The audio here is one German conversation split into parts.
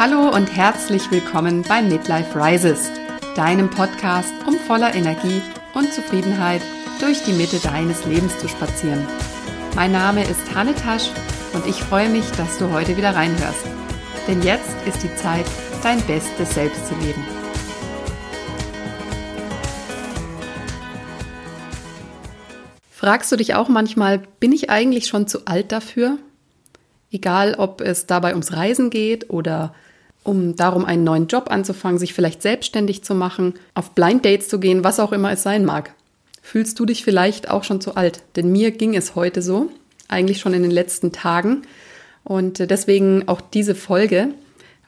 Hallo und herzlich willkommen bei Midlife Rises, deinem Podcast, um voller Energie und Zufriedenheit durch die Mitte deines Lebens zu spazieren. Mein Name ist Hanne Tasch und ich freue mich, dass du heute wieder reinhörst. Denn jetzt ist die Zeit, dein bestes Selbst zu leben. Fragst du dich auch manchmal, bin ich eigentlich schon zu alt dafür? Egal, ob es dabei ums Reisen geht oder um darum, einen neuen Job anzufangen, sich vielleicht selbstständig zu machen, auf Blind Dates zu gehen, was auch immer es sein mag. Fühlst du dich vielleicht auch schon zu alt? Denn mir ging es heute so, eigentlich schon in den letzten Tagen. Und deswegen auch diese Folge,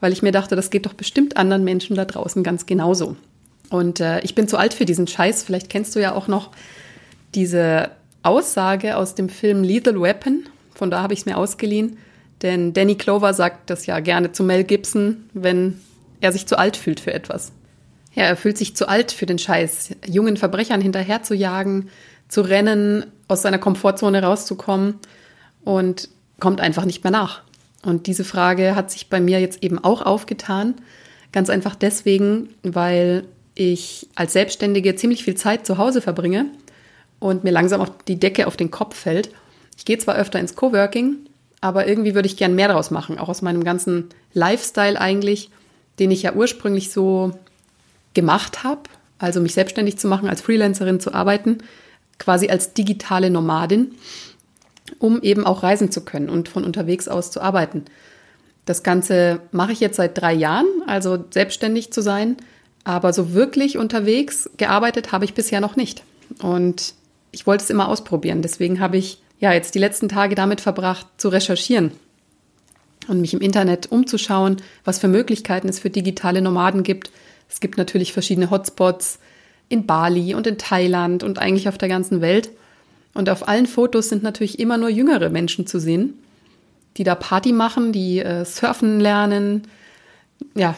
weil ich mir dachte, das geht doch bestimmt anderen Menschen da draußen ganz genauso. Und äh, ich bin zu alt für diesen Scheiß. Vielleicht kennst du ja auch noch diese Aussage aus dem Film Lethal Weapon. Von da habe ich es mir ausgeliehen. Denn Danny Clover sagt das ja gerne zu Mel Gibson, wenn er sich zu alt fühlt für etwas. Ja, er fühlt sich zu alt für den Scheiß, jungen Verbrechern hinterher zu jagen, zu rennen, aus seiner Komfortzone rauszukommen und kommt einfach nicht mehr nach. Und diese Frage hat sich bei mir jetzt eben auch aufgetan. Ganz einfach deswegen, weil ich als Selbstständige ziemlich viel Zeit zu Hause verbringe und mir langsam auch die Decke auf den Kopf fällt. Ich gehe zwar öfter ins Coworking, aber irgendwie würde ich gern mehr daraus machen, auch aus meinem ganzen Lifestyle eigentlich, den ich ja ursprünglich so gemacht habe, also mich selbstständig zu machen, als Freelancerin zu arbeiten, quasi als digitale Nomadin, um eben auch reisen zu können und von unterwegs aus zu arbeiten. Das Ganze mache ich jetzt seit drei Jahren, also selbstständig zu sein, aber so wirklich unterwegs gearbeitet habe ich bisher noch nicht. Und ich wollte es immer ausprobieren. Deswegen habe ich ja jetzt die letzten Tage damit verbracht, zu recherchieren und mich im Internet umzuschauen, was für Möglichkeiten es für digitale Nomaden gibt. Es gibt natürlich verschiedene Hotspots in Bali und in Thailand und eigentlich auf der ganzen Welt. Und auf allen Fotos sind natürlich immer nur jüngere Menschen zu sehen, die da Party machen, die äh, surfen lernen, ja,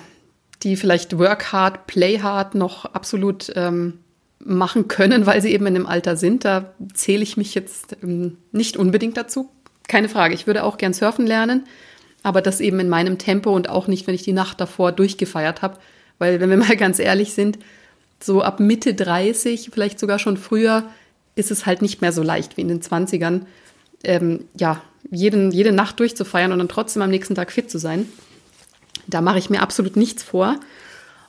die vielleicht work hard, play hard noch absolut ähm, machen können, weil sie eben in dem Alter sind. Da zähle ich mich jetzt ähm, nicht unbedingt dazu. Keine Frage. Ich würde auch gern surfen lernen, aber das eben in meinem Tempo und auch nicht, wenn ich die Nacht davor durchgefeiert habe. Weil, wenn wir mal ganz ehrlich sind, so ab Mitte 30, vielleicht sogar schon früher, ist es halt nicht mehr so leicht wie in den 20ern. Ähm, ja, jeden, jede Nacht durchzufeiern und dann trotzdem am nächsten Tag fit zu sein. Da mache ich mir absolut nichts vor.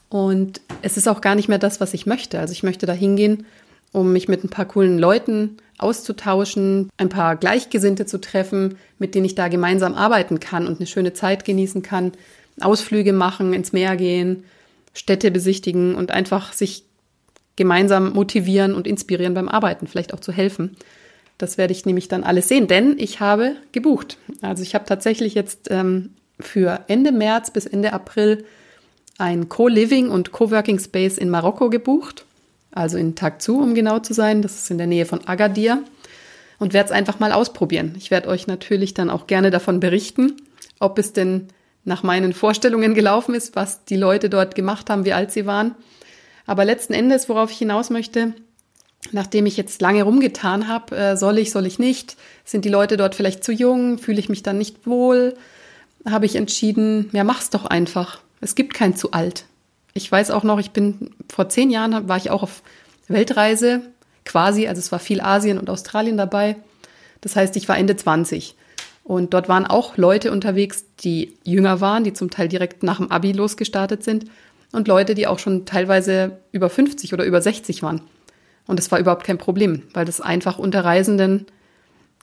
Und es ist auch gar nicht mehr das, was ich möchte. Also ich möchte da hingehen, um mich mit ein paar coolen Leuten auszutauschen, ein paar Gleichgesinnte zu treffen, mit denen ich da gemeinsam arbeiten kann und eine schöne Zeit genießen kann, Ausflüge machen, ins Meer gehen, Städte besichtigen und einfach sich gemeinsam motivieren und inspirieren beim Arbeiten, vielleicht auch zu helfen. Das werde ich nämlich dann alles sehen, denn ich habe gebucht. Also ich habe tatsächlich jetzt ähm, für Ende März bis Ende April ein Co-Living und Co-Working Space in Marokko gebucht, also in Takzu, um genau zu sein. Das ist in der Nähe von Agadir und werde es einfach mal ausprobieren. Ich werde euch natürlich dann auch gerne davon berichten, ob es denn nach meinen Vorstellungen gelaufen ist, was die Leute dort gemacht haben, wie alt sie waren. Aber letzten Endes, worauf ich hinaus möchte, nachdem ich jetzt lange rumgetan habe, äh, soll ich, soll ich nicht, sind die Leute dort vielleicht zu jung, fühle ich mich dann nicht wohl, habe ich entschieden, ja, mach's doch einfach. Es gibt kein zu alt. Ich weiß auch noch, ich bin vor zehn Jahren war ich auch auf Weltreise quasi, also es war viel Asien und Australien dabei. Das heißt, ich war Ende 20. Und dort waren auch Leute unterwegs, die jünger waren, die zum Teil direkt nach dem Abi losgestartet sind. Und Leute, die auch schon teilweise über 50 oder über 60 waren. Und das war überhaupt kein Problem, weil das einfach unter Reisenden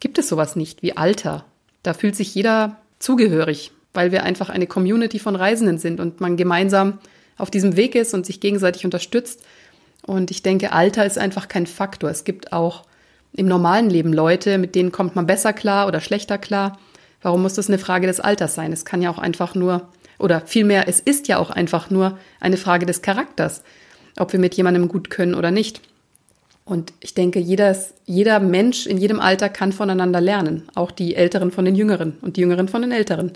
gibt es sowas nicht wie Alter. Da fühlt sich jeder zugehörig weil wir einfach eine Community von Reisenden sind und man gemeinsam auf diesem Weg ist und sich gegenseitig unterstützt. Und ich denke, Alter ist einfach kein Faktor. Es gibt auch im normalen Leben Leute, mit denen kommt man besser klar oder schlechter klar. Warum muss das eine Frage des Alters sein? Es kann ja auch einfach nur, oder vielmehr, es ist ja auch einfach nur eine Frage des Charakters, ob wir mit jemandem gut können oder nicht. Und ich denke, jeder, jeder Mensch in jedem Alter kann voneinander lernen, auch die Älteren von den Jüngeren und die Jüngeren von den Älteren.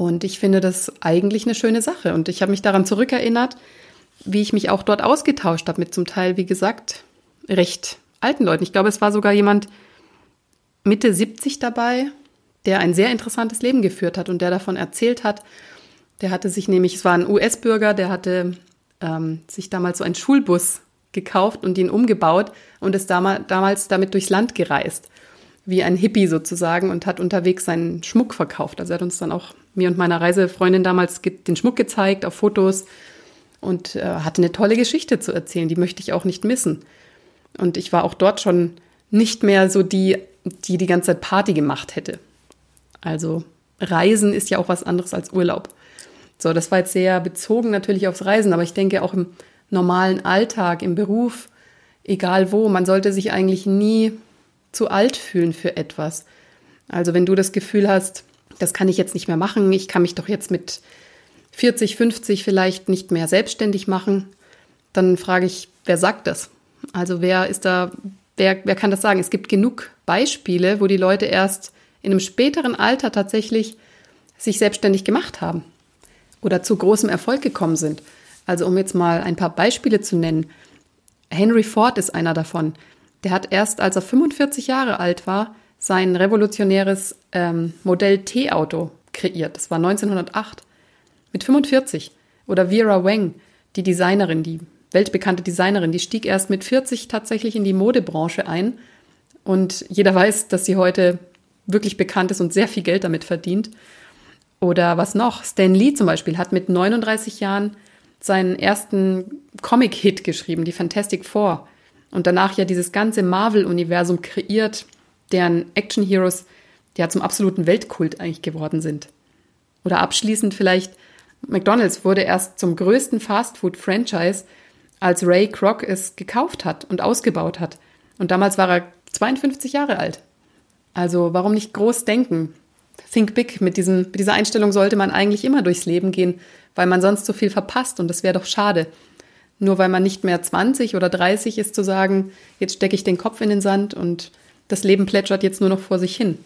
Und ich finde das eigentlich eine schöne Sache. Und ich habe mich daran zurückerinnert, wie ich mich auch dort ausgetauscht habe mit zum Teil, wie gesagt, recht alten Leuten. Ich glaube, es war sogar jemand Mitte 70 dabei, der ein sehr interessantes Leben geführt hat und der davon erzählt hat, Der hatte sich nämlich, es war ein US-Bürger, der hatte ähm, sich damals so einen Schulbus gekauft und ihn umgebaut und ist damals damit durchs Land gereist, wie ein Hippie sozusagen und hat unterwegs seinen Schmuck verkauft. Also er hat uns dann auch, mir und meiner Reisefreundin damals den Schmuck gezeigt auf Fotos und äh, hatte eine tolle Geschichte zu erzählen, die möchte ich auch nicht missen. Und ich war auch dort schon nicht mehr so die, die die ganze Zeit Party gemacht hätte. Also Reisen ist ja auch was anderes als Urlaub. So, das war jetzt sehr bezogen natürlich aufs Reisen, aber ich denke auch im normalen Alltag, im Beruf, egal wo, man sollte sich eigentlich nie zu alt fühlen für etwas. Also wenn du das Gefühl hast, das kann ich jetzt nicht mehr machen, ich kann mich doch jetzt mit 40, 50 vielleicht nicht mehr selbstständig machen, dann frage ich, wer sagt das? Also wer ist da, wer, wer kann das sagen? Es gibt genug Beispiele, wo die Leute erst in einem späteren Alter tatsächlich sich selbstständig gemacht haben oder zu großem Erfolg gekommen sind. Also um jetzt mal ein paar Beispiele zu nennen. Henry Ford ist einer davon. Der hat erst, als er 45 Jahre alt war, sein revolutionäres ähm, Modell T-Auto kreiert. Das war 1908. Mit 45. Oder Vera Wang, die Designerin, die weltbekannte Designerin, die stieg erst mit 40 tatsächlich in die Modebranche ein. Und jeder weiß, dass sie heute wirklich bekannt ist und sehr viel Geld damit verdient. Oder was noch? Stan Lee zum Beispiel hat mit 39 Jahren seinen ersten Comic-Hit geschrieben, die Fantastic Four. Und danach ja dieses ganze Marvel-Universum kreiert, deren Action-Heroes ja zum absoluten Weltkult eigentlich geworden sind. Oder abschließend vielleicht, McDonald's wurde erst zum größten Fast-Food-Franchise, als Ray Kroc es gekauft hat und ausgebaut hat. Und damals war er 52 Jahre alt. Also warum nicht groß denken? Think big. Mit, diesem, mit dieser Einstellung sollte man eigentlich immer durchs Leben gehen, weil man sonst so viel verpasst und das wäre doch schade. Nur weil man nicht mehr 20 oder 30 ist, zu sagen, jetzt stecke ich den Kopf in den Sand und das Leben plätschert jetzt nur noch vor sich hin.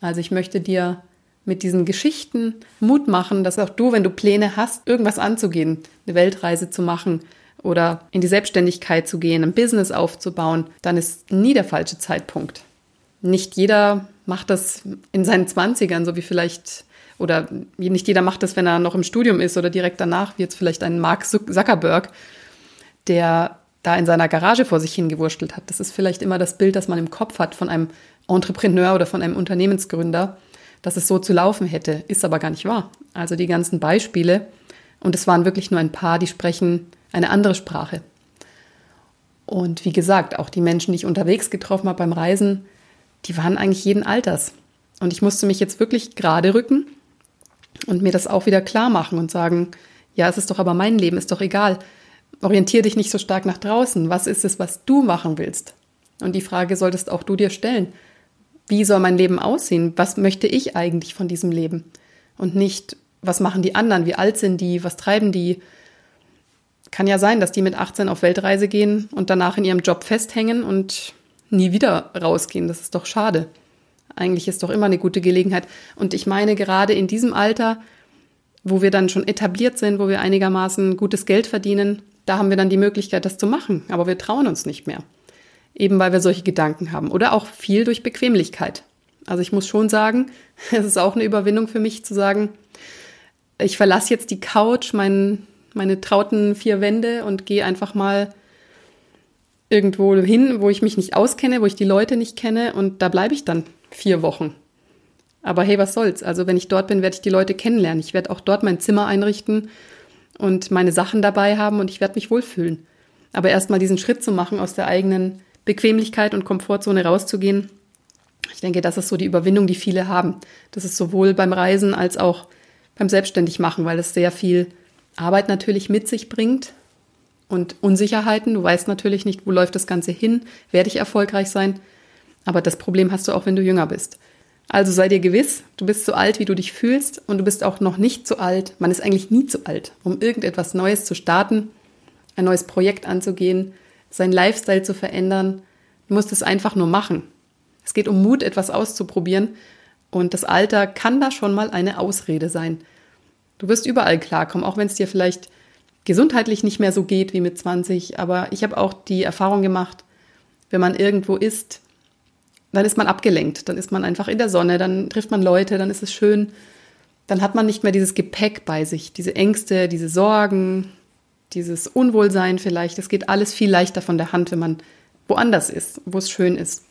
Also ich möchte dir mit diesen Geschichten Mut machen, dass auch du, wenn du Pläne hast, irgendwas anzugehen, eine Weltreise zu machen oder in die Selbstständigkeit zu gehen, ein Business aufzubauen, dann ist nie der falsche Zeitpunkt nicht jeder macht das in seinen Zwanzigern, so wie vielleicht, oder nicht jeder macht das, wenn er noch im Studium ist oder direkt danach, wie jetzt vielleicht ein Mark Zuckerberg, der da in seiner Garage vor sich hingewurschtelt hat. Das ist vielleicht immer das Bild, das man im Kopf hat von einem Entrepreneur oder von einem Unternehmensgründer, dass es so zu laufen hätte, ist aber gar nicht wahr. Also die ganzen Beispiele, und es waren wirklich nur ein paar, die sprechen eine andere Sprache. Und wie gesagt, auch die Menschen, die ich unterwegs getroffen habe beim Reisen, die waren eigentlich jeden Alters. Und ich musste mich jetzt wirklich gerade rücken und mir das auch wieder klar machen und sagen, ja, es ist doch aber mein Leben, ist doch egal. Orientier dich nicht so stark nach draußen. Was ist es, was du machen willst? Und die Frage solltest auch du dir stellen. Wie soll mein Leben aussehen? Was möchte ich eigentlich von diesem Leben? Und nicht, was machen die anderen? Wie alt sind die? Was treiben die? Kann ja sein, dass die mit 18 auf Weltreise gehen und danach in ihrem Job festhängen und nie wieder rausgehen. Das ist doch schade. Eigentlich ist doch immer eine gute Gelegenheit. Und ich meine, gerade in diesem Alter, wo wir dann schon etabliert sind, wo wir einigermaßen gutes Geld verdienen, da haben wir dann die Möglichkeit, das zu machen. Aber wir trauen uns nicht mehr. Eben weil wir solche Gedanken haben. Oder auch viel durch Bequemlichkeit. Also ich muss schon sagen, es ist auch eine Überwindung für mich zu sagen, ich verlasse jetzt die Couch, mein, meine trauten vier Wände und gehe einfach mal irgendwo hin, wo ich mich nicht auskenne, wo ich die Leute nicht kenne und da bleibe ich dann vier Wochen. Aber hey, was soll's? Also wenn ich dort bin, werde ich die Leute kennenlernen. Ich werde auch dort mein Zimmer einrichten und meine Sachen dabei haben und ich werde mich wohlfühlen. Aber erstmal diesen Schritt zu machen, aus der eigenen Bequemlichkeit und Komfortzone rauszugehen, ich denke, das ist so die Überwindung, die viele haben. Das ist sowohl beim Reisen als auch beim Selbstständigmachen, weil es sehr viel Arbeit natürlich mit sich bringt, und Unsicherheiten. Du weißt natürlich nicht, wo läuft das Ganze hin, werde ich erfolgreich sein. Aber das Problem hast du auch, wenn du jünger bist. Also sei dir gewiss, du bist so alt, wie du dich fühlst und du bist auch noch nicht so alt. Man ist eigentlich nie zu alt, um irgendetwas Neues zu starten, ein neues Projekt anzugehen, seinen Lifestyle zu verändern. Du musst es einfach nur machen. Es geht um Mut, etwas auszuprobieren und das Alter kann da schon mal eine Ausrede sein. Du wirst überall klarkommen, auch wenn es dir vielleicht gesundheitlich nicht mehr so geht wie mit 20. Aber ich habe auch die Erfahrung gemacht, wenn man irgendwo ist, dann ist man abgelenkt. Dann ist man einfach in der Sonne, dann trifft man Leute, dann ist es schön. dann hat man nicht mehr dieses Gepäck bei sich, diese Ängste, diese Sorgen, dieses Unwohlsein vielleicht. Es geht alles viel leichter von der Hand, wenn man woanders ist, wo es schön ist.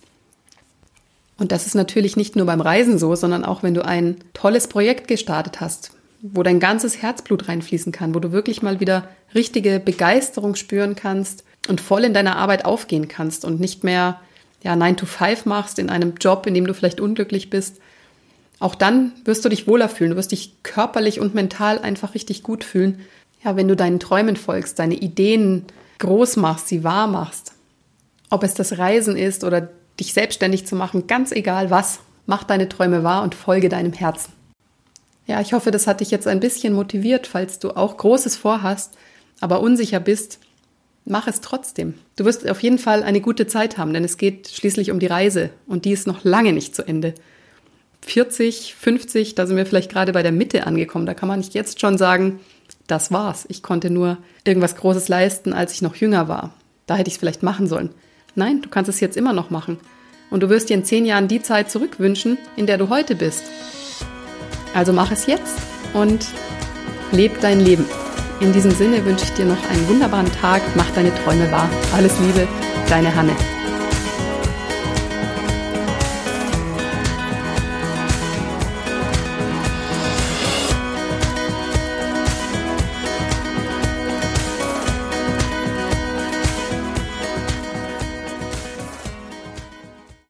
Und das ist natürlich nicht nur beim Reisen so, sondern auch wenn du ein tolles Projekt gestartet hast, wo dein ganzes Herzblut reinfließen kann, wo du wirklich mal wieder richtige Begeisterung spüren kannst und voll in deiner Arbeit aufgehen kannst und nicht mehr ja 9 to 5 machst in einem Job, in dem du vielleicht unglücklich bist. Auch dann wirst du dich wohler fühlen, du wirst dich körperlich und mental einfach richtig gut fühlen. Ja, wenn du deinen Träumen folgst, deine Ideen groß machst, sie wahr machst. Ob es das Reisen ist oder dich selbstständig zu machen, ganz egal was, mach deine Träume wahr und folge deinem Herzen. Ja, ich hoffe, das hat dich jetzt ein bisschen motiviert, falls du auch Großes vorhast, aber unsicher bist. Mach es trotzdem. Du wirst auf jeden Fall eine gute Zeit haben, denn es geht schließlich um die Reise und die ist noch lange nicht zu Ende. 40, 50, da sind wir vielleicht gerade bei der Mitte angekommen. Da kann man nicht jetzt schon sagen, das war's. Ich konnte nur irgendwas Großes leisten, als ich noch jünger war. Da hätte ich es vielleicht machen sollen. Nein, du kannst es jetzt immer noch machen. Und du wirst dir in zehn Jahren die Zeit zurückwünschen, in der du heute bist. Also mach es jetzt und leb dein Leben. In diesem Sinne wünsche ich dir noch einen wunderbaren Tag, mach deine Träume wahr. Alles Liebe, deine Hanne.